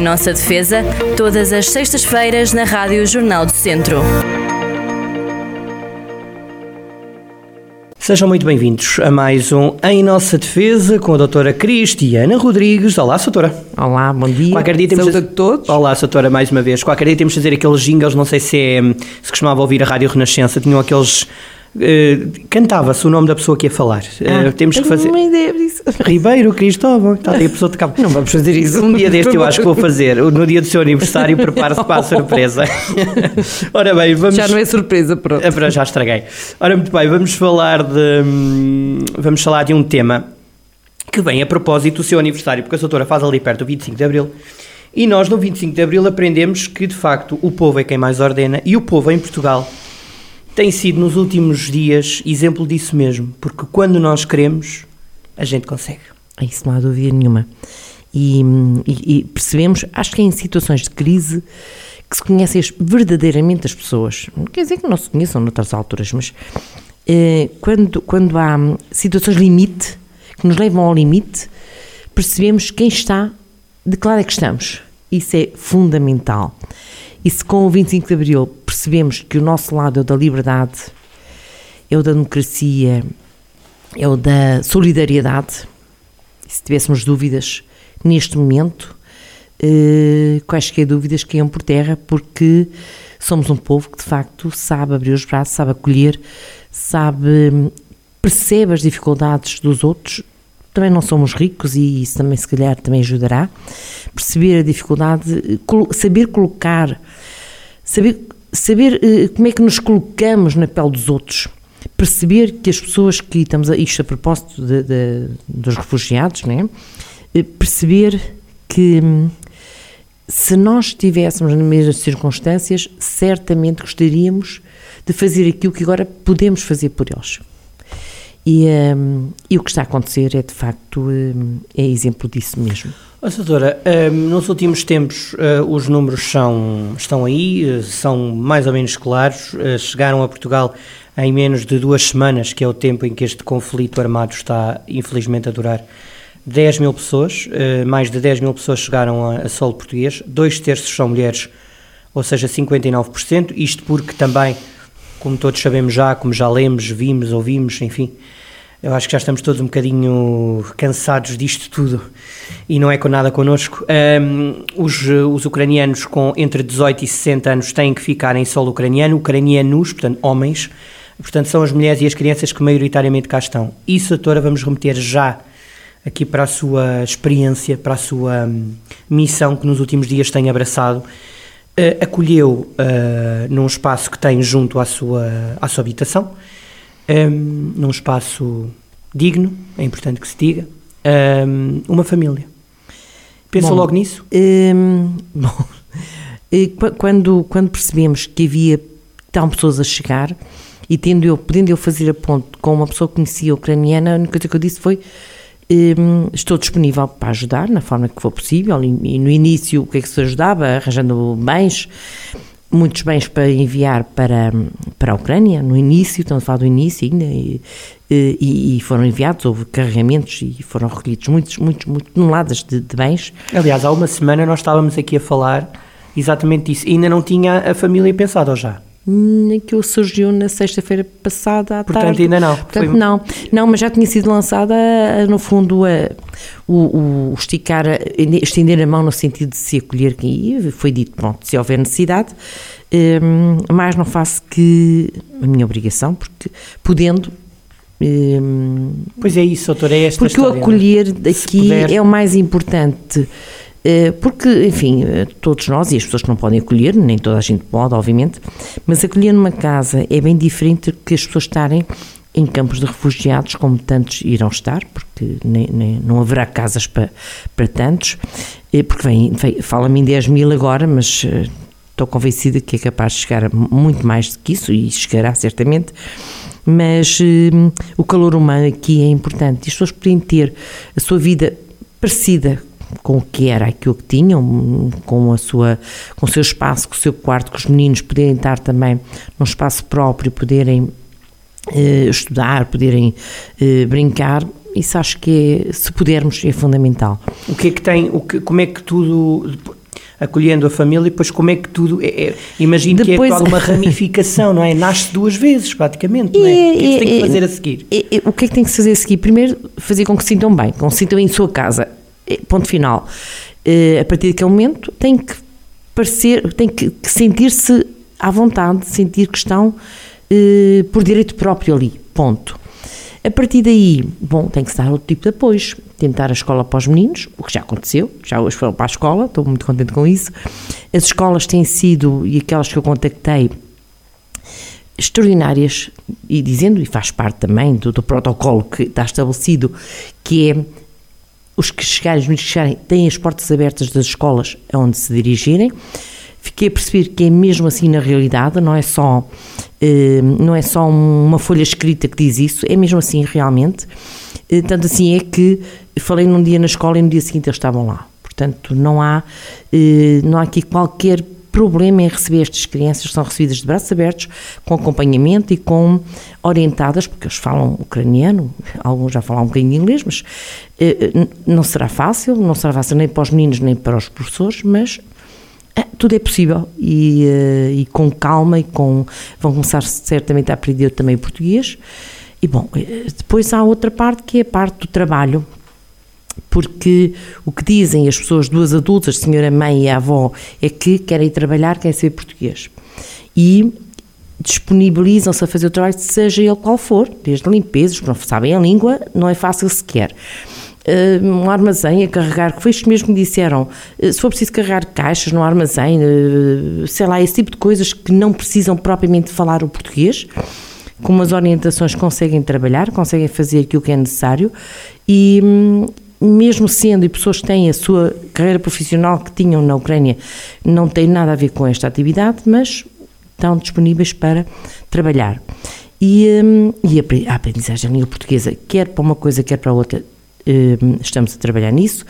Em nossa defesa, todas as sextas-feiras na Rádio Jornal do Centro. Sejam muito bem-vindos a mais um Em Nossa Defesa com a doutora Cristiana Rodrigues. Olá, doutora. Olá, bom dia. Qualquer dia temos Saúde a todos. Olá, doutora, mais uma vez. Qualquer dia temos de fazer aqueles jingles, não sei se é, se costumava ouvir a Rádio Renascença, tinham aqueles... Uh, Cantava-se o nome da pessoa que ia falar. Ah, uh, temos que fazer... uma ideia disso. Ribeiro Cristóvão. Está aí a pessoa de cabo. Não vamos fazer isso. Um dia deste eu acho que vou fazer. No dia do seu aniversário, prepare-se para a surpresa. Ora bem, vamos... Já não é surpresa, pronto. É, já estraguei. Ora, muito bem, vamos falar de. hum, Vamos falar de um tema que vem a propósito do seu aniversário, porque a doutora faz ali perto do 25 de Abril. E nós, no 25 de Abril, aprendemos que, de facto, o povo é quem mais ordena e o povo em Portugal tem sido, nos últimos dias, exemplo disso mesmo. Porque quando nós queremos, a gente consegue. Isso não há dúvida nenhuma. E, e- e percebemos, acho que é em situações de crise que se conhecem verdadeiramente as pessoas. Não quer dizer que não se conheçam noutras alturas, mas eh, quando, quando há situações limite, que nos levam ao limite, percebemos quem está, de que lado é que estamos. Isso é fundamental. E se com o 25 de Abril percebemos que o nosso lado é o da liberdade, é o da democracia, é o da solidariedade, se tivéssemos dúvidas neste momento, eh, quaisquer dúvidas caiam por terra, porque somos um povo que de facto sabe abrir os braços, sabe acolher, sabe, percebe as dificuldades dos outros. Também não somos ricos e isso também se calhar também ajudará. Perceber a dificuldade, saber colocar, saber, saber eh, como é que nos colocamos na pele dos outros. Perceber que as pessoas que estamos a isto a propósito de- de- dos refugiados, né? Perceber que hum, se nós estivéssemos nas mesmas circunstâncias, certamente gostaríamos de fazer aquilo que agora podemos fazer por eles. E, hum, e o que está a acontecer é de facto hum, é exemplo disso mesmo. Ó, doutora, hum, nos últimos tempos eh, os números são, estão aí, são mais ou menos claros, chegaram a Portugal em menos de duas semanas, que é o tempo em que este conflito armado está infelizmente a durar. 10 mil pessoas, mais de 10 mil pessoas chegaram a solo português, dois terços são mulheres, ou seja, 59%, isto porque também, como todos sabemos já, como já lemos, vimos, ouvimos, enfim, eu acho que já estamos todos um bocadinho cansados disto tudo e não é com nada connosco. Ahm, os, os ucranianos com entre 18 e 60 anos têm que ficar em solo ucraniano, ucranianos, portanto, homens, portanto, são as mulheres e as crianças que maioritariamente cá estão. Isso, doutora, vamos remeter já aqui para a sua experiência, para a sua hum, missão que nos últimos dias tem abraçado. Eh, acolheu eh, num espaço que tem junto à sua, à sua habitação, hum, num espaço digno, é importante que se diga, hum, uma família. Pensou Bom, logo nisso? Hum, bom, qu- quando, quando percebemos que havia estavam pessoas a chegar e tendo eu, podendo eu fazer a ponte com uma pessoa que conhecia ucraniana, a única coisa que eu disse foi estou disponível para ajudar na forma que for possível e, no início o que é que se ajudava? Arranjando bens, muitos bens para enviar para, para a Ucrânia, no início, estamos a falar do início ainda, e, e, e foram enviados, houve carregamentos e foram recolhidos muitos, muitos, muitas toneladas de, de bens. Aliás, há uma semana nós estávamos aqui a falar exatamente disso. Ainda não tinha a família pensado, ou já? Hum, Aquilo surgiu na sexta-feira passada à Portanto, tarde. ainda não. Portanto, Foi- não. Não, mas já tinha sido lançada, ah, no fundo, a- o, o esticar, a- estender a mão no sentido de se acolher quem ia. Foi dito, pronto, se houver necessidade. Hum, mas não faço que a minha obrigação, porque podendo. hum, Pois é isso, doutora, é esta porque o história, não é? acolher daqui é o mais importante. Eh, Porque, enfim, eh, todos nós e as pessoas que não podem acolher, nem toda a gente pode, obviamente, mas acolher numa casa é bem diferente que as pessoas estarem em campos de refugiados, como tantos irão estar, porque nem, nem- não haverá casas para, para tantos, eh, porque vem, vem- fala-me em 10 mil agora, mas estou convencida que é capaz de chegar a muito mais do que isso, e chegará certamente, mas o calor humano aqui é importante. E as pessoas podem ter a sua vida parecida com o que era aquilo que tinham, com, a sua, com o seu espaço, com o seu quarto, com os meninos poderem estar também num espaço próprio, poderem eh, estudar, poderem eh, brincar. Isso acho que, é, se pudermos, é fundamental. O que é que tem, o que, como é que tudo... acolhendo a família, e depois como é que tudo. É, é, imagino Depois- que é toda uma ramificação, não é? Nasce duas vezes, praticamente, não é? O que é que tem que fazer a seguir? O que é que tem que fazer a seguir? Primeiro, fazer com que se sintam bem, com que se sintam em sua casa. E Ponto final. Eh, a partir daquele momento, tem que parecer, tem que, sentir-se à vontade, sentir que estão eh, por direito próprio ali. Ponto. A partir daí, bom, tem que se dar outro tipo de apoios. Tentar a escola para os meninos, o que já aconteceu, já hoje foram para a escola, estou muito contente com isso. As escolas têm sido, e aquelas que eu contactei, extraordinárias e dizendo, e faz parte também do, do protocolo que está estabelecido, que é os que chegarem, os meninos que chegarem, têm as portas abertas das escolas aonde se dirigirem. Fiquei a perceber que é mesmo assim na realidade, não é só, eh, não é só uma folha escrita que diz isso, é mesmo assim realmente. Eh, Tanto assim é que falei num dia na escola e no dia seguinte eles estavam lá. Portanto, não há, eh, não há aqui qualquer problema em receber estas crianças, são recebidas de braços abertos, com acompanhamento e com orientadas, porque eles falam ucraniano, alguns já falam um bocadinho inglês, mas eh, eh, não será fácil, não será fácil nem para os meninos nem para os professores, mas ah, tudo é possível. E, eh, e com calma e com vão começar certamente a aprender também português. E bom eh, depois há outra parte que é a parte do trabalho porque o que dizem as pessoas, duas adultas, a senhora mãe e a avó, é que querem ir trabalhar, querem saber português. E disponibilizam-se a fazer o trabalho, seja ele qual for, desde limpezas, que não sabem a língua, não é fácil sequer. Uh, um armazém a carregar, que foi isto mesmo que me disseram, uh, se for preciso carregar caixas no armazém, uh, sei lá, esse tipo de coisas que não precisam propriamente falar o português, com umas orientações conseguem trabalhar, conseguem fazer aquilo que é necessário e hum, mesmo sendo e pessoas que têm a sua carreira profissional que tinham na Ucrânia não tem nada a ver com esta atividade, mas estão disponíveis para trabalhar. E, hum, e a apre- a aprendizagem da língua portuguesa, quer para uma coisa, quer para outra, hum, estamos a trabalhar nisso.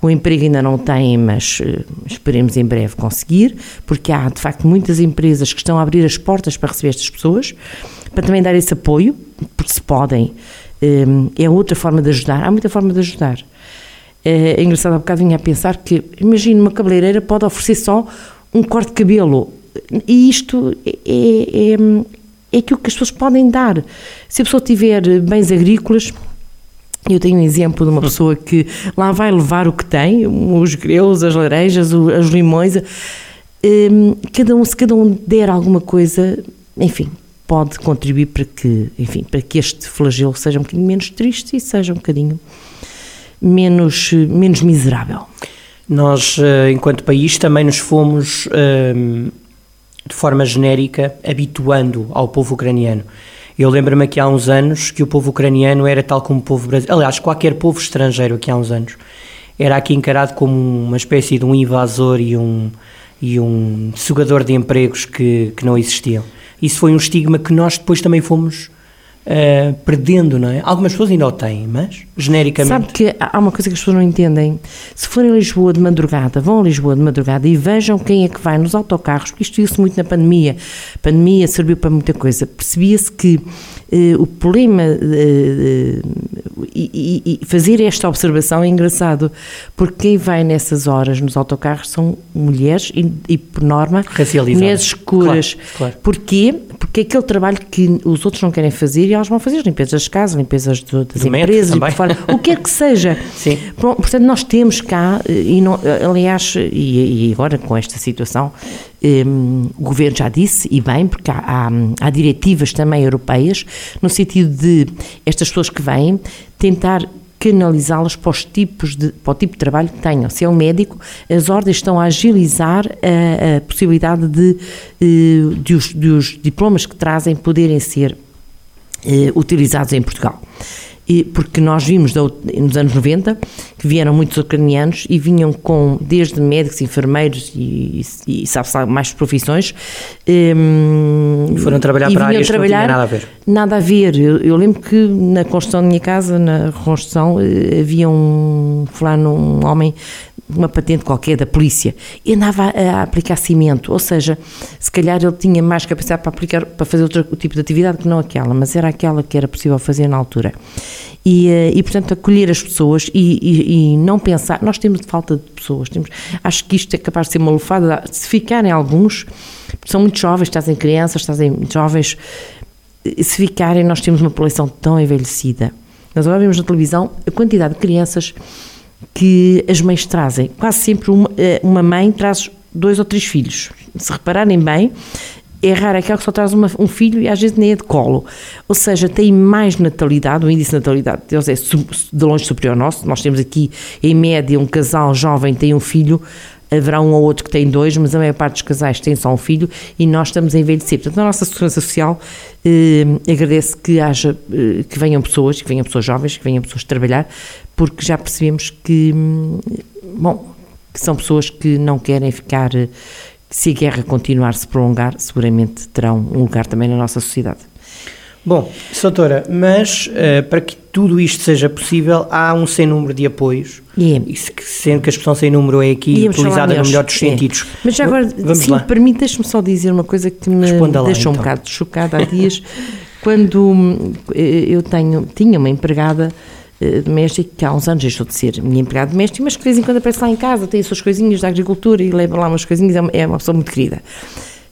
O emprego ainda não tem, mas eh, esperemos em breve conseguir, porque há de facto muitas empresas que estão a abrir as portas para receber estas pessoas, para também dar esse apoio, porque se podem. hum, É outra forma de ajudar, há muita forma de ajudar. É é engraçado, há bocado vinha a pensar que, imagina, uma cabeleireira pode oferecer só um corte de cabelo. E isto é, é, é aquilo que as pessoas podem dar. Se a pessoa tiver bens agrícolas, eu tenho um exemplo de uma pessoa que lá vai levar o que tem, os greus, as laranjas, os limões. Hum, Cada um, se cada um der alguma coisa, enfim, pode contribuir para que, enfim, para que este flagelo seja um bocadinho menos triste e seja um bocadinho menos, menos miserável. Nós, eh, enquanto país, também nos fomos, ehm, de forma genérica, habituando ao povo ucraniano. Eu lembro-me aqui há uns anos que o povo ucraniano era tal como o povo brasileiro, aliás, qualquer povo estrangeiro aqui há uns anos, era aqui encarado como uma espécie de um invasor e um, e um sugador de empregos que, que não existiam. Isso foi um estigma que nós depois também fomos eh, perdendo, não é? Algumas pessoas ainda o têm, mas genericamente. Sabe que há uma coisa que as pessoas não entendem. Se forem a Lisboa de madrugada, vão a Lisboa de madrugada e vejam quem é que vai nos autocarros, porque isto viu-se muito na pandemia. A pandemia serviu para muita coisa. Percebia-se que o problema eh, eh, e, fazer esta observação é engraçado, porque quem vai nessas horas nos autocarros são mulheres e, e por norma, mulheres escuras. Claro, claro. Porquê? Porque é aquele trabalho que os outros não querem fazer e elas vão fazer, limpezas das casas, limpezas do- das Do empresas fora, o que quer que seja. Sim. Portanto, nós temos cá, eh, e não, eh, aliás, e, e agora com esta situação, eh, o Governo já disse, e bem, porque há, há, há diretivas também europeias, no sentido de estas pessoas que vêm tentar canalizá-las para, os tipos de, para o tipo de trabalho que tenham. Se é um médico, as ordens estão a agilizar a, a possibilidade de, eh, de, os, de os diplomas que trazem poderem ser eh, utilizados em Portugal. E, porque nós vimos da- nos anos 90 que vieram muitos ucranianos e vinham com desde médicos, enfermeiros e, e, e sabe-se lá mais profissões. ehm, E foram trabalhar para áreas que não tinham nada a ver. Nada a ver. Eu, eu lembro que na construção da minha casa, na reconstrução, eh, havia um fulano, um homem uma patente qualquer da polícia e andava a, a, aplicar cimento, ou seja, se calhar ele tinha mais capacidade para aplicar, para fazer outro tipo de atividade que não aquela, mas era aquela que era possível fazer na altura. E, eh, e portanto, acolher as pessoas e, e, e, não pensar, nós temos falta de pessoas, temos, acho que isto é capaz de ser uma lufada, se ficarem alguns, são muito jovens, trazem crianças, trazem jovens, se ficarem, nós temos uma população tão envelhecida. Nós agora vemos na televisão a quantidade de crianças que as mães trazem. Quase sempre uma, eh, uma mãe traz dois ou três filhos. Se repararem bem, é raro aquela que só traz uma, um filho e às vezes nem é de colo. Ou seja, tem mais natalidade, o índice de natalidade deles é de longe superior ao nosso. Nós temos aqui, em média, um casal jovem tem um filho, haverá um ou outro que tem dois, mas a maior parte dos casais tem só um filho e nós estamos a envelhecer. Portanto, a nossa segurança social eh, agradece que haja, eh, que venham pessoas, que venham pessoas jovens, que venham pessoas trabalhar, porque já percebemos que, hum, bom, que são pessoas que não querem ficar, se a guerra continuar a se prolongar, seguramente terão um lugar também na nossa sociedade. Bom, Soutora, mas uh, para que tudo isto seja possível, há um sem número de apoios, e, e sendo que a expressão sem número é aqui utilizada no melhor dos é. sentidos. Mas já agora, Vamos se lá. permite, deixe-me só dizer uma coisa que me deixou lá, um então. bocado chocada há dias, quando hum, eu tenho, tinha uma empregada eh, doméstica que há uns anos deixou de ser minha empregada doméstica, mas que de vez em quando aparece lá em casa, tem as suas coisinhas da agricultura e leva lá umas coisinhas, é uma é pessoa muito querida.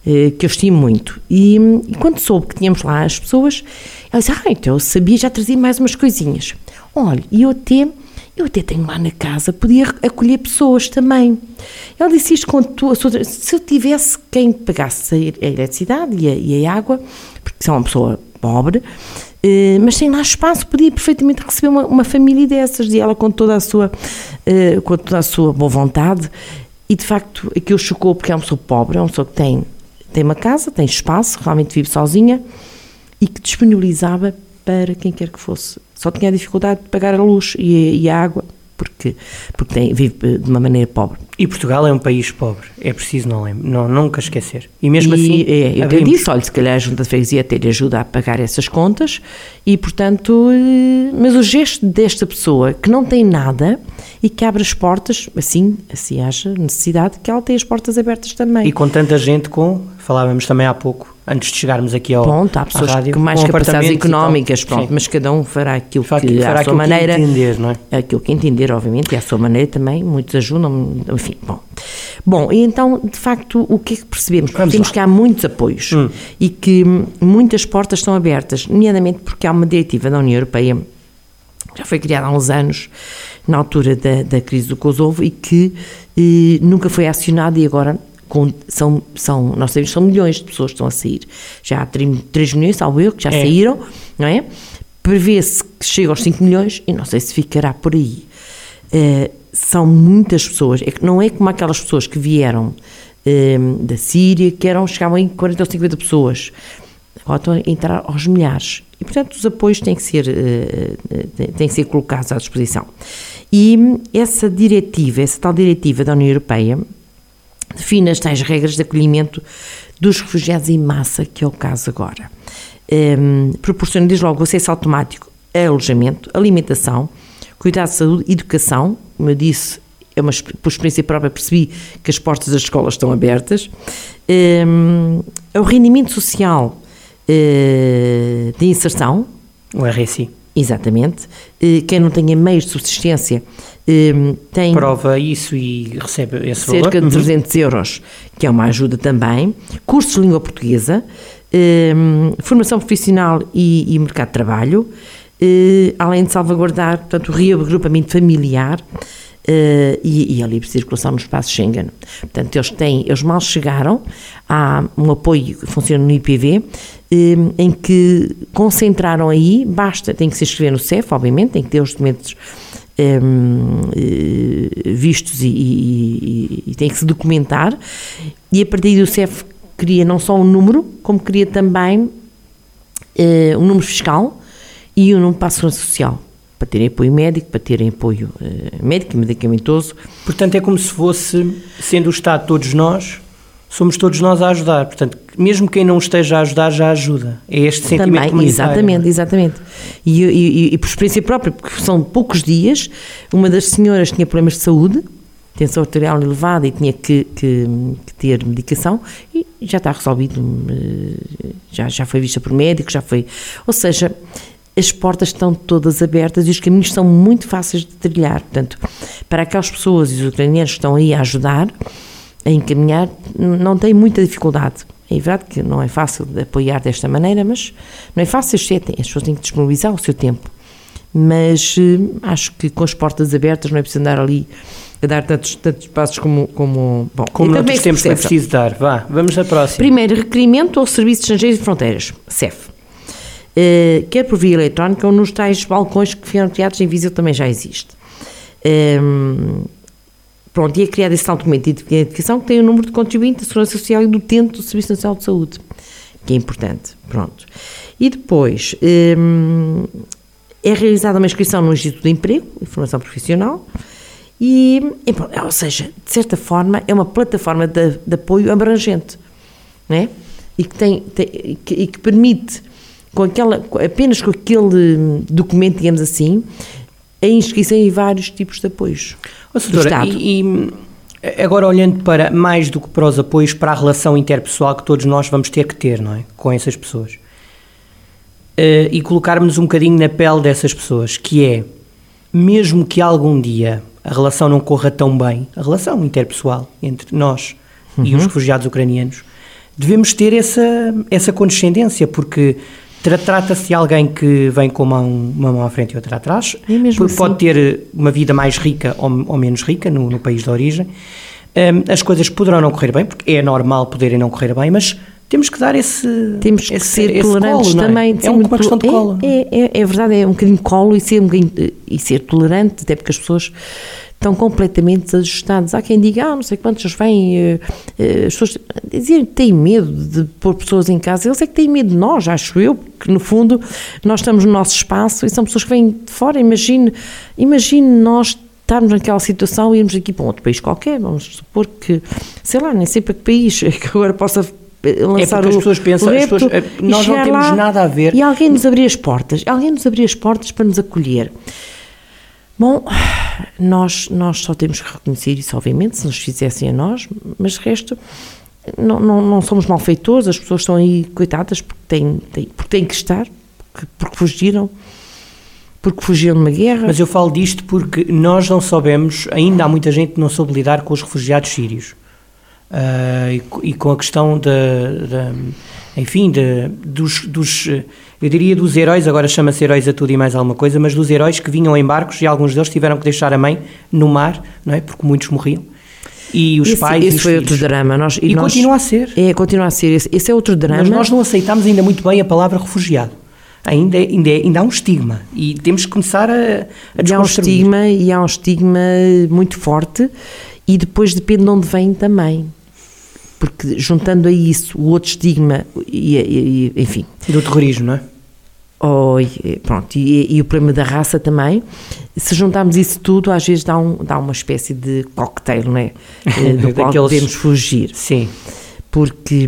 Eh, que eu estimo muito. E, e, quando soube que tínhamos lá as pessoas, ela disse: Ah, então eu sabia, já trazia mais umas coisinhas. Olha, e eu até, eu até tenho lá na casa, podia acolher pessoas também. Ela disse isto com a sua. Se eu tivesse quem pagasse a eletricidade e a, e a água, porque sou uma pessoa pobre, eh, mas sem lá espaço, podia perfeitamente receber uma, uma, família dessas, e ela com toda a sua, eh, com toda a sua boa vontade, e de facto aquilo chocou porque é uma pessoa pobre, é uma pessoa que tem tem uma casa, tem espaço, realmente vive sozinha e que disponibilizava para quem quer que fosse. Só tinha a dificuldade de pagar a luz e, e a água, porque, porque tem, vive de uma maneira pobre. E Portugal é um país pobre, é preciso não, não nunca esquecer. E mesmo e, assim. É, eu até disse, olha, se calhar a Junta de Freguesia lhe ajuda a pagar essas contas, e portanto. Eh, mas o gesto desta pessoa que não tem nada e que abre as portas, assim, assim haja necessidade, que ela tenha as portas abertas também. E com tanta gente com, falávamos também há pouco, antes de chegarmos aqui ao Pronto, há pessoas rádio, com mais capacidades económicas, pronto, mas cada um fará aquilo que, fará à sua maneira. Que entender, não é? Aquilo que entender, obviamente, e à sua maneira também, muitos ajudam, enfim, bom. Bom, e então, de facto, o que é que percebemos? Lá. que há muitos apoios hum. e que muitas portas estão abertas, nomeadamente porque há uma diretiva da União Europeia, já foi criada há uns anos, na altura da, da crise do Kosovo, e que eh, nunca foi acionada e agora com, são, são, nós sabemos que são milhões de pessoas que estão a sair. Já há 3 milhões, salvo eu, que já é. saíram, não é? Prevê-se que chega aos 5 milhões e não sei se ficará por aí. Uh, são muitas pessoas, é que não é como aquelas pessoas que vieram uh, da Síria, que eram, chegavam em 40 ou 50 pessoas, agora estão a entrar aos milhares. E, portanto, os apoios têm que ser, uh, têm que ser colocados à disposição. E essa diretiva, essa tal diretiva da União Europeia, define as tais regras de acolhimento dos refugiados em massa, que é o caso agora. Um, proporciona, diz logo, acesso automático a alojamento, alimentação, cuidado de saúde, educação, como eu disse, é uma, por experiência própria percebi que as portas das escolas estão abertas, um, o rendimento social uh, de inserção, o RSI, exatamente, uh, quem não tenha meios de subsistência um, tem prova isso e recebe esse cerca valor. de 300 uhum. euros, que é uma ajuda também, cursos de língua portuguesa, um, formação profissional e, e, mercado de trabalho, além de salvaguardar portanto, o reagrupamento familiar e, e, a livre circulação no espaço Schengen. Portanto, eles têm, eles mal chegaram, há um apoio que funciona no IPV, um, em que concentraram aí, basta, tem que se inscrever no CEF, obviamente, tem que ter os documentos um, eh, vistos e, e, e, tem que se documentar, e a partir do CEF cria não só um número, como cria também uh, um número fiscal e um número para a segurança social para terem apoio médico, para terem apoio uh, médico e medicamentoso. Portanto, é como se fosse, sendo o Estado todos nós, somos todos nós a ajudar. Portanto, mesmo quem não esteja a ajudar, já ajuda. É este sentimento Também, comunitário. Exatamente, exatamente. E, e, e, por experiência própria, porque são poucos dias, uma das senhoras tinha problemas de saúde, tensão arterial elevada e tinha que, que, que, ter medicação e já está resolvido, eh, já, já foi vista por médico, já foi. Ou seja, as portas estão todas abertas e os caminhos são muito fáceis de trilhar. Portanto, para aquelas pessoas e os ucranianos que estão aí a ajudar, a encaminhar, não tem muita dificuldade. É verdade que não é fácil de apoiar desta maneira, mas não é fácil, as pessoas têm que disponibilizar o seu tempo. Mas eh, acho que com as portas abertas não é preciso andar ali a dar tantos, tantos passos como. Como, bom, como noutros é tempos foi preciso dar. Vá, vamos à próxima. Primeiro, requerimento ao Serviço de Estrangeiros e Fronteiras, CEF. Uh, quer por via eletrónica ou nos tais balcões que em Viseu também já existe. Um, ehm, pronto, e é criado esse documento de identificação que tem o número de contribuinte da Segurança Social e do utente do Serviço Nacional de Saúde, que é importante. Pronto. E depois, um, ehm, é realizada uma inscrição no Instituto de Emprego e Formação Profissional e, ou seja, de certa forma, é uma plataforma de, de apoio abrangente, não é? E que, tem, tem que, e que permite, com aquela, apenas com aquele documento, digamos assim, a inscrição em vários tipos de apoios. Oh, senhora, e, e, agora olhando para mais do que para os apoios, para a relação interpessoal que todos nós vamos ter que ter, não é? Com essas pessoas. Uh, e colocarmos um bocadinho na pele dessas pessoas, que é, mesmo que algum dia a relação não corra tão bem, a relação interpessoal entre nós uhum. e os uhum. refugiados ucranianos, devemos ter essa, essa condescendência, porque trata-se de alguém que vem com uma mão, uma mão à frente e outra atrás, porque assim. pode ter uma vida mais rica ou, ou menos rica no, no, país de origem. Um, as coisas poderão não correr bem, porque é normal poderem não correr bem, mas temos que dar esse temos que esse, ser esse tolerantes colo, é? também é, uma questão de colo é, é, é, verdade é um bocadinho colo e ser um e ser tolerante até porque as pessoas estão completamente desajustadas há quem diga ah não sei quantos vêm eh, eh, as pessoas dizem têm medo de pôr pessoas em casa eles é que têm medo de nós acho eu porque no fundo nós estamos no nosso espaço e são pessoas que vêm de fora imagine imagine nós estarmos naquela situação e irmos aqui para um outro país qualquer, vamos supor que, sei lá, nem sei para que país, que agora possa lançar é as pessoas pensam, as pessoas, eh, nós não temos lá, nada a ver. E alguém nos abrir as portas, alguém nos abrir as portas para nos acolher. Bom, nós, nós só temos que reconhecer isso, obviamente, se nos fizessem a nós, mas resto, não, não, não somos malfeitores, as pessoas estão aí coitadas porque têm, têm, porque têm que estar, porque, porque fugiram, porque fugiram de uma guerra. Mas eu falo disto porque nós não soubemos, ainda há muita gente que não soube lidar com os refugiados sírios. Uh, e, e, com a questão de enfim, de, dos, dos, eu diria dos heróis, agora chama-se heróis a tudo e mais alguma coisa, mas dos heróis que vinham em barcos e alguns deles tiveram que deixar a mãe no mar, não é? Porque muitos morriam. E os esse, pais. Esse foi filhos. outro drama. Nós, e, e nós, continua a ser. É, continua a ser. Esse, esse, é outro drama. Mas nós não aceitamos ainda muito bem a palavra refugiado. Ainda, é, ainda, é, ainda há um estigma e temos que começar a, a há um estigma E há um estigma muito forte e depois depende de onde vem também porque juntando a isso o outro estigma e, e, e enfim e do terrorismo não é oh, pronto e, e, o problema da raça também. Se juntarmos isso tudo às vezes dá, um, dá uma espécie de cocktail não é? Eh, do qual Daqueles... podemos fugir. Sim. Porque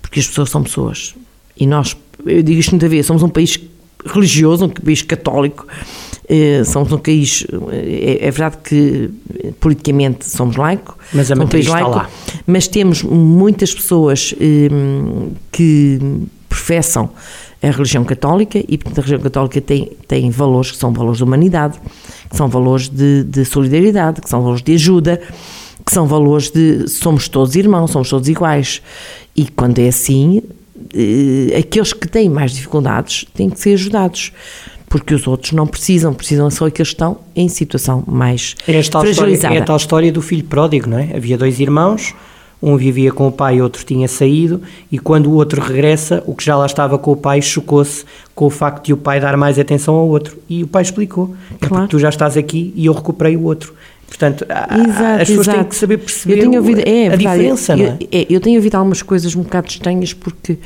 porque as pessoas são pessoas. E nós eu digo isto muitas vezes somos um país religioso um país católico. Eh, somos um país, eh, é, é, verdade que politicamente somos laico, mas a um está laico, lá. Mas temos muitas pessoas que professam a religião católica e, portanto, a religião católica tem, tem valores que são valores de humanidade, que são valores de, de solidariedade, que são valores de ajuda, que são valores de somos todos irmãos, somos todos iguais. E quando é assim, aqueles que têm mais dificuldades têm que ser ajudados porque os outros não precisam, precisam só que estão em situação mais é fragilizada. História, é a tal história do filho pródigo, não é? Havia dois irmãos, um vivia com o pai, outro tinha saído, e quando o outro regressa, o que já lá estava com o pai chocou-se com o facto de o pai dar mais atenção ao outro. E o pai explicou: é porque tu já estás aqui e eu recuperei o outro. Portanto, exato, as pessoas exato. têm que saber perceber ouvido, é, a verdade, diferença. Eu, não é? é? eu tenho ouvido algumas coisas um bocado estranhas porque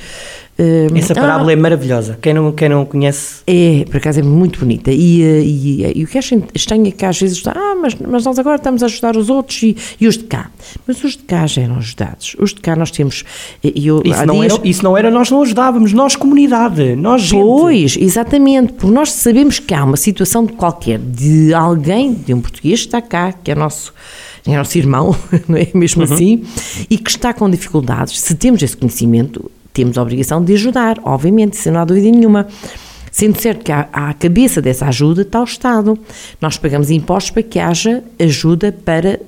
Uh, Essa parábola ah, é maravilhosa. Quem não, quem não conhece. É, por acaso é muito bonita. E, eh, e, e, e o que acho estranho é que às vezes está, ah, mas, mas nós agora estamos a ajudar os outros e, e os de cá. Mas os de cá já eram ajudados. Os de cá nós temos. Eu, isso, não dias, era, isso não era nós não ajudávamos, nós comunidade, nós gente. Pois, exatamente, porque nós sabemos que há uma situação qualquer de alguém, de um português que está cá, que é nosso é nosso irmão, não é mesmo uhum. assim, e que está com dificuldades, se temos esse conhecimento, temos a obrigação de ajudar, obviamente, sem não há dúvida nenhuma. Sendo certo que à, à, cabeça dessa ajuda está o Estado. Nós pagamos impostos para que haja ajuda para,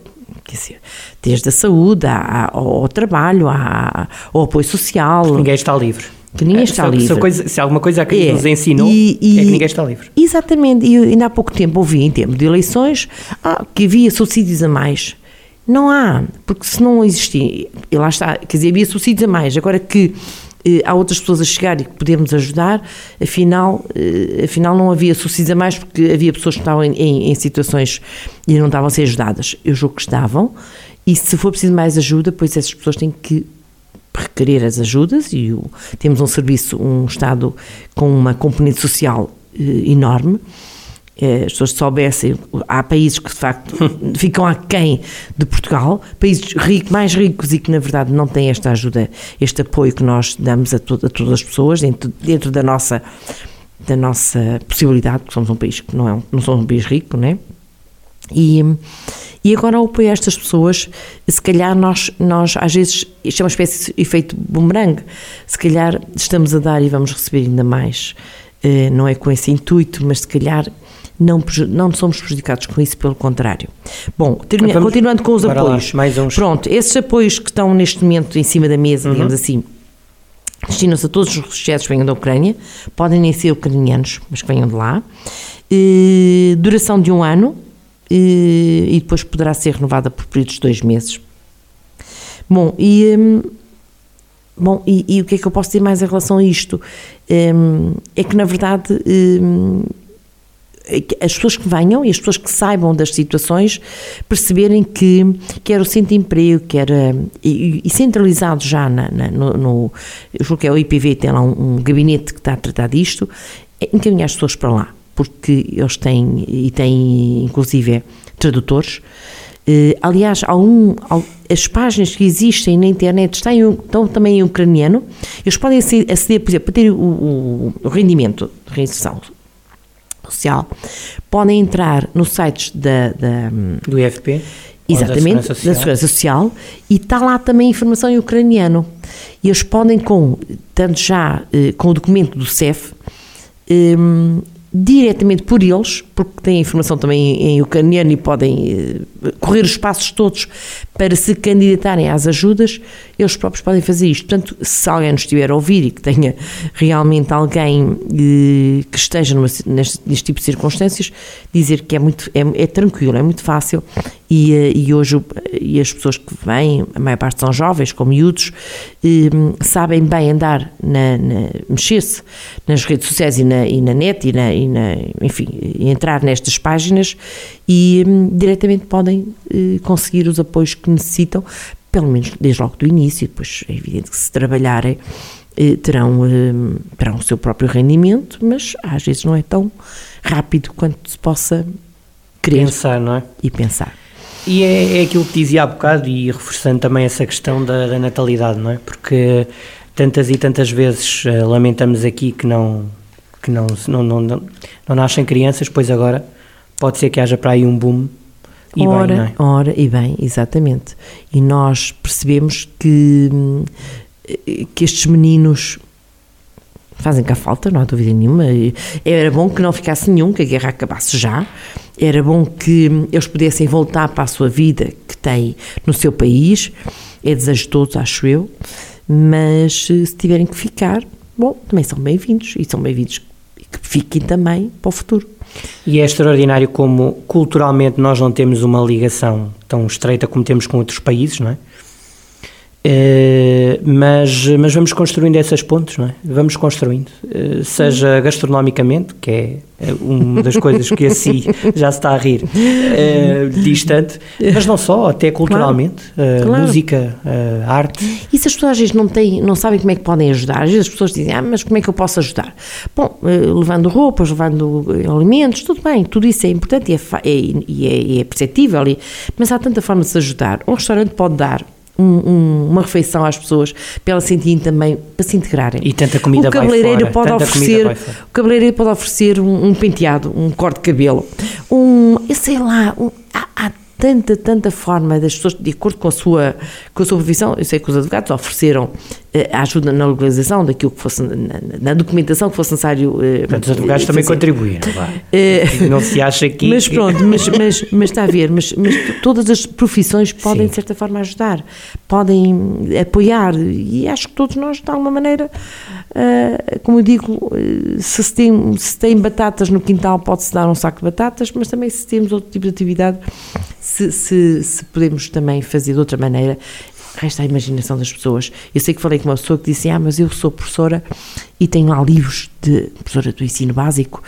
quer dizer, desde a saúde ao, ao trabalho, ao apoio social. Ninguém está livre. Que ninguém está se, livre. Se, coisa, se alguma coisa que é. nos ensinou, e, e, é que ninguém está livre. Exatamente. E ainda há pouco tempo ouvi, em termos de eleições, ah, que havia subsídios a mais. Não há, porque se não existir, e lá está, quer dizer, havia subsídios a mais, agora que eh, há outras pessoas a chegar e que podemos ajudar, afinal, eh, afinal não havia subsídios a mais porque havia pessoas que estavam em, em, em, situações e não estavam a ser ajudadas. Eu julgo que estavam, e se for preciso mais ajuda, pois essas pessoas têm que requerer as ajudas e o, temos um serviço, um Estado com uma componente social eh, enorme as pessoas soubessem, há países que de facto ficam aquém de Portugal, países ricos, mais ricos e que na verdade não têm esta ajuda, este apoio que nós damos a, to a todas as pessoas dentro, dentro da nossa da nossa possibilidade, porque somos um país que não, é um, não somos um país rico, não é? E, e agora ao apoiar estas pessoas, se calhar nós, nós às vezes, isto é uma espécie de efeito bumerangue, se calhar estamos a dar e vamos receber ainda mais, eh, não é com esse intuito, mas se calhar não, não somos prejudicados com isso, pelo contrário. Bom, termina, Vamos, continuando com os apoios. Lá, mais uns. Pronto, esses apoios que estão neste momento em cima da mesa, uhum. digamos assim, destinam-se a todos os refugiados que venham da Ucrânia, podem nem ser ucranianos, mas que venham de lá. E, duração de um ano e, e, depois poderá ser renovada por períodos de dois meses. Bom, e. Hum, bom, e, e, o que é que eu posso dizer mais em relação a isto? Um, é que, na verdade, um, as pessoas que venham e as pessoas que saibam das situações perceberem que quer o centro de emprego, quer e, e centralizado já na, na, no, no, eu julgo que é o IPV, tem lá um, um, gabinete que está a tratar disto, é encaminhar as pessoas para lá, porque eles têm, e têm inclusive tradutores, Uh, aliás, há um, as páginas que existem na internet estão, estão também em ucraniano. Eles podem aceder, por exemplo, para ter o, o rendimento de reinserção social, podem entrar nos sites da, da do IFP. Exatamente, da Segurança, da Segurança Social, e está lá também informação em ucraniano. E eles podem, com, tanto já eh, com o documento do CEF, eh, diretamente por eles, porque têm informação também em ucraniano e podem eh, correr os passos todos para se candidatarem às ajudas, eles próprios podem fazer isto. Portanto, se alguém nos estiver a ouvir e que tenha realmente alguém eh, que esteja numa, neste, neste, tipo de circunstâncias, dizer que é muito é, é tranquilo, é muito fácil e, eh, e hoje e as pessoas que vêm, a maior parte são jovens, com miúdos, sabem bem andar, na, na mexer-se nas redes sociais e na, e na net e na, e na enfim, entrar nestas páginas e hum, diretamente podem eh, conseguir os apoios que necessitam, pelo menos desde logo do início, depois é evidente que se trabalharem eh, terão, eh, terão o seu próprio rendimento, mas às vezes não é tão rápido quanto se possa querer pensar, não é? E pensar. E é, é aquilo que dizia há bocado, e reforçando também essa questão da, da natalidade, não é? Porque tantas e tantas vezes uh, lamentamos aqui que não que não, não, não, não, não nascem crianças, pois agora pode ser que haja para aí um boom e ora, bem, é? Ora, e bem, exatamente. E nós percebemos que, que estes meninos fazem cá falta, não há dúvida nenhuma. Era bom que não ficasse nenhum, que a guerra acabasse já. Era bom que eles pudessem voltar para a sua vida que têm no seu país. É desejo de todos, acho eu. Mas se tiverem que ficar, bom, também são bem-vindos. E são bem-vindos que fiquem também para o futuro. E é extraordinário como culturalmente nós não temos uma ligação tão estreita como temos com outros países, não é? Uh, mas, mas vamos construindo essas pontes, não é? Vamos construindo, uh, seja gastronomicamente, que é uma das coisas que assim já se está a rir, uh, distante, mas não só, até culturalmente, claro. Claro. música, arte. E se as pessoas às vezes não, têm, não sabem como é que podem ajudar, às vezes as pessoas dizem, ah, mas como é que eu posso ajudar? Bom, levando roupas, levando alimentos, tudo bem, tudo isso é importante e é, é, é, é perceptível, e, mas há tanta forma de se ajudar. Um restaurante pode dar um, um, uma refeição às pessoas para elas sentirem também, para se integrarem. E tanta comida o cabeleireiro pode oferecer O cabeleireiro pode oferecer um, um, penteado, um corte de cabelo, um, eu sei lá, um, há, há tanta, tanta forma das pessoas, de acordo com a sua, com a sua profissão, eu sei que os advogados ofereceram eh, ajuda na legalização daquilo que fosse, na, na documentação que fosse necessário. Eh, Portanto, os advogados também contribuíram, eh, não se acha que... Mas pronto, mas, mas, mas está a ver, mas, mas todas as profissões podem, Sim. de certa forma, ajudar, podem apoiar, e acho que todos nós, de alguma maneira, como eu digo, se se tem, se tem batatas no quintal, pode-se dar um saco de batatas, mas também se temos outro tipo de atividade, se, se, se podemos também fazer de outra maneira, resta a imaginação das pessoas. Eu sei que falei com uma pessoa que disse: Ah, mas eu sou professora e tenho lá livros de professora do ensino básico,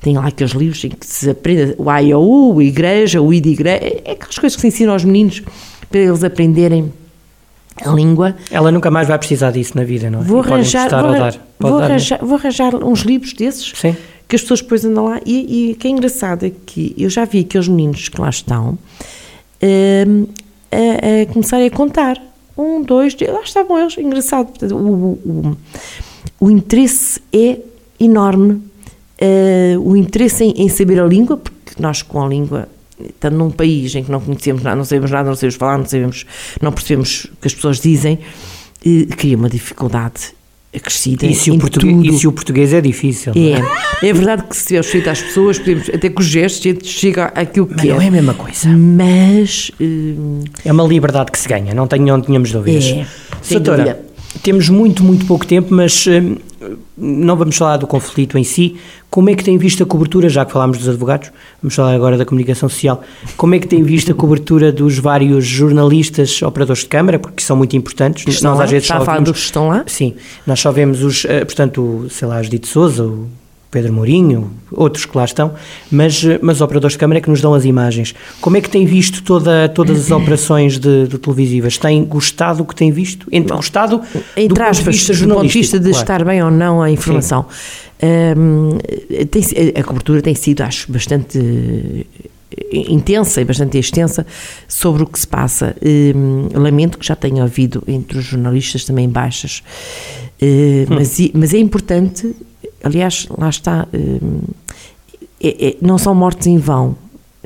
tenho lá aqueles livros em que se aprende o A e o U, o igreja, o I de igreja, é aquelas coisas que se ensinam aos meninos para eles aprenderem a língua. Ela nunca mais vai precisar disso na vida, não é? Vou arranjar, vou, vou, dar, arranjar, vou arranjar uns livros desses Sim. Que as pessoas depois andam lá. E, o que é engraçado é que eu já vi aqueles meninos que lá estão. Um, a, a começarem a contar um, dois, lá estavam eles, engraçado. O, o, o interesse é enorme, uh, o interesse em, em, saber a língua, porque nós com a língua, estando num país em que não conhecemos nada, não sabemos nada, não sabemos falar, não sabemos, não percebemos o que as pessoas dizem, uh, cria uma dificuldade acrescida e se, o português, e se o português é difícil. É, é? é verdade que se tivermos feito às pessoas, podemos, até com os gestos, a gente chega àquilo que Mas é. Não é a mesma coisa. Mas... Hum, é uma liberdade que se ganha, não, tenho, não tínhamos dúvidas. É, Doutora, temos muito, muito pouco tempo, mas hum, não vamos falar do conflito em si. Como é que tem visto a cobertura, já que falámos dos advogados, vamos falar agora da comunicação social, como é que tem visto a cobertura dos vários jornalistas, operadores de câmara, porque são muito importantes. Estão nós lá? às vezes Está a falar dos que estão lá? Sim, nós só vemos os, eh, portanto, sei lá, Judite Souza, o Pedro Mourinho, outros que lá estão, mas, mas operadores de câmara é que nos dão as imagens. Como é que tem visto toda, todas as operações de, de televisivas? Tem gostado do que tem visto? Entre, gostado Entre do aspas, ponto de vista, do ponto de, vista de claro. estar bem ou não a informação. Um, tem, a cobertura tem sido, acho, bastante intensa e bastante extensa sobre o que se passa. Um, lamento que já tenha havido entre os jornalistas também baixas, uh, hum. mas, mas é importante aliás, lá está, hum, é, é, não são mortes em vão,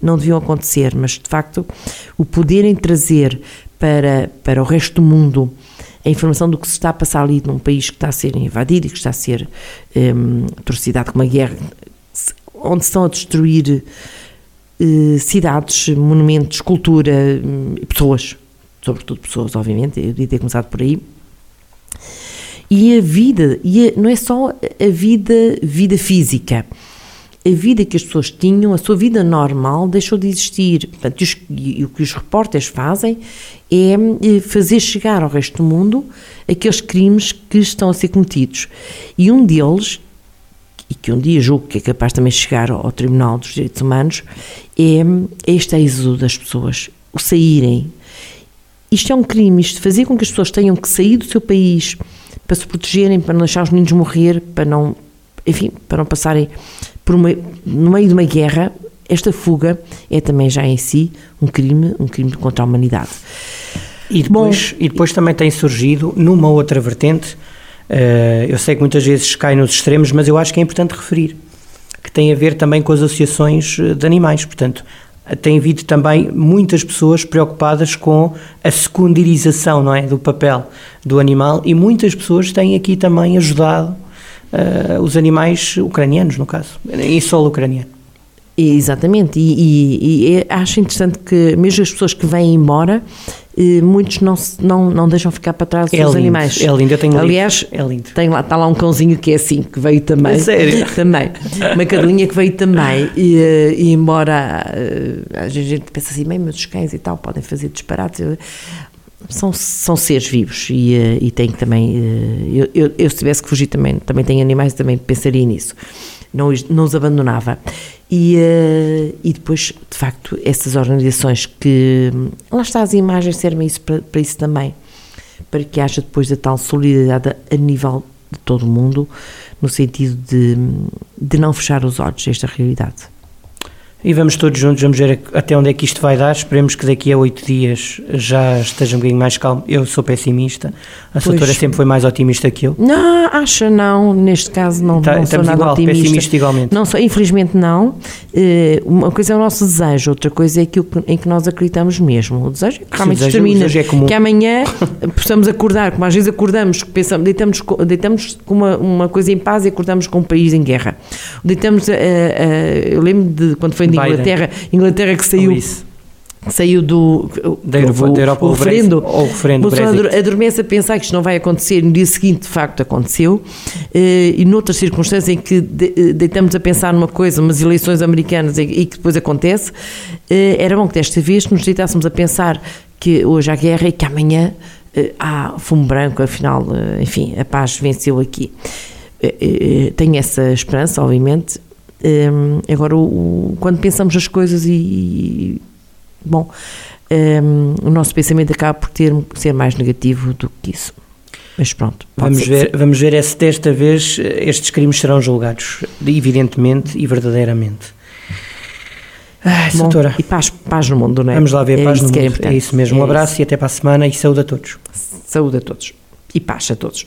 não deviam acontecer, mas de facto o poderem trazer para, para o resto do mundo a informação do que se está a passar ali num país que está a ser invadido e que está a ser atrocidade com uma guerra, onde estão a destruir uh, cidades, monumentos, cultura, um, pessoas, sobretudo pessoas, obviamente, eu devia ter começado por aí, e a vida, e a, não é só a vida, vida física, a vida que as pessoas tinham, a sua vida normal deixou de existir. Portanto, os, e o que os repórteres fazem é, é fazer chegar ao resto do mundo aqueles crimes que estão a ser cometidos. E um deles, e que um dia julgo que é capaz também de chegar ao, Tribunal dos Direitos Humanos, é este êxodo das pessoas, o saírem. Isto é um crime, isto fazer com que as pessoas tenham que sair do seu país, para se protegerem, para não deixar os meninos morrer, para não, enfim, para não passarem por uma, no meio de uma guerra, esta fuga é também já em si um crime, um crime contra a humanidade. E depois, Bom, e depois também tem surgido numa outra vertente, uh, eu sei que muitas vezes cai nos extremos, mas eu acho que é importante referir, que tem a ver também com as associações eh, de animais, portanto, tem havido também muitas pessoas preocupadas com a secundarização não é, do papel do animal e muitas pessoas têm aqui também ajudado uh, os animais ucranianos, no caso, em solo ucraniano. Exatamente, e, e, e, acho interessante que mesmo as pessoas que vêm embora, muitos não, não, não deixam ficar para trás é os lindo, animais. É lindo, eu tenho Aliás, é lindo. Tem lá, está lá um cãozinho que é assim, que veio também. É sério? também. Uma cadelinha que veio também, e, eh, e embora eh, a gente pensa assim, bem, mas os cães e tal podem fazer disparates, são, são seres vivos e, uh, e tem que também. Eu, eu, eu, se tivesse que fugir também, também tenho animais, também pensaria nisso. Não, não os abandonava. E, uh, e depois, de facto, essas organizações que. Lá está, as imagens servem isso para, para isso também. Para que haja depois a tal solidariedade a nível de todo o mundo, no sentido de, de não fechar os olhos a esta realidade e vamos todos juntos, vamos ver até onde é que isto vai dar. Esperemos que daqui a oito dias já esteja um bocadinho mais calmo. Eu sou pessimista, a doutora sempre foi mais otimista que eu. Não, acha não, neste caso não, tá, não sou nada igual, otimista. pessimista igualmente. Não sou, infelizmente não. Eh, uma coisa é o nosso desejo, outra coisa é aquilo em que nós acreditamos mesmo. O desejo é que realmente Sim, determina é que amanhã possamos acordar, como às vezes acordamos, pensamos, deitamos, deitamos com uma, uma coisa em paz e acordamos com um país em guerra. Deitamos, a, a, eu lembro de quando foi de Inglaterra, Inglaterra que saiu saiu do da Europa, da Europa o, referendo, o referendo Brexit. adormece a pensar que isto não vai acontecer. No dia seguinte de facto aconteceu. Eh, e noutras circunstâncias em que eh, deitamos a pensar numa coisa umas eleições americanas e que depois acontece eh, era bom que desta vez nos deitássemos a pensar que hoje há guerra e que amanhã há fumo branco. Afinal enfim a paz venceu aqui. Tenho essa esperança obviamente um, agora, o, quando pensamos as coisas e, e bom, um, o nosso pensamento acaba por ter, ser mais negativo do que isso. Mas pronto. Vamos ver, vamos ver é se desta vez estes crimes serão julgados, evidentemente e verdadeiramente. Ah, Bom, doutora. E paz, paz no mundo, não é? Vamos lá ver, é paz no é mundo. É, é, isso mesmo. É um abraço isso. e até para a semana e saúde a todos. Saúde a todos. E paz a todos.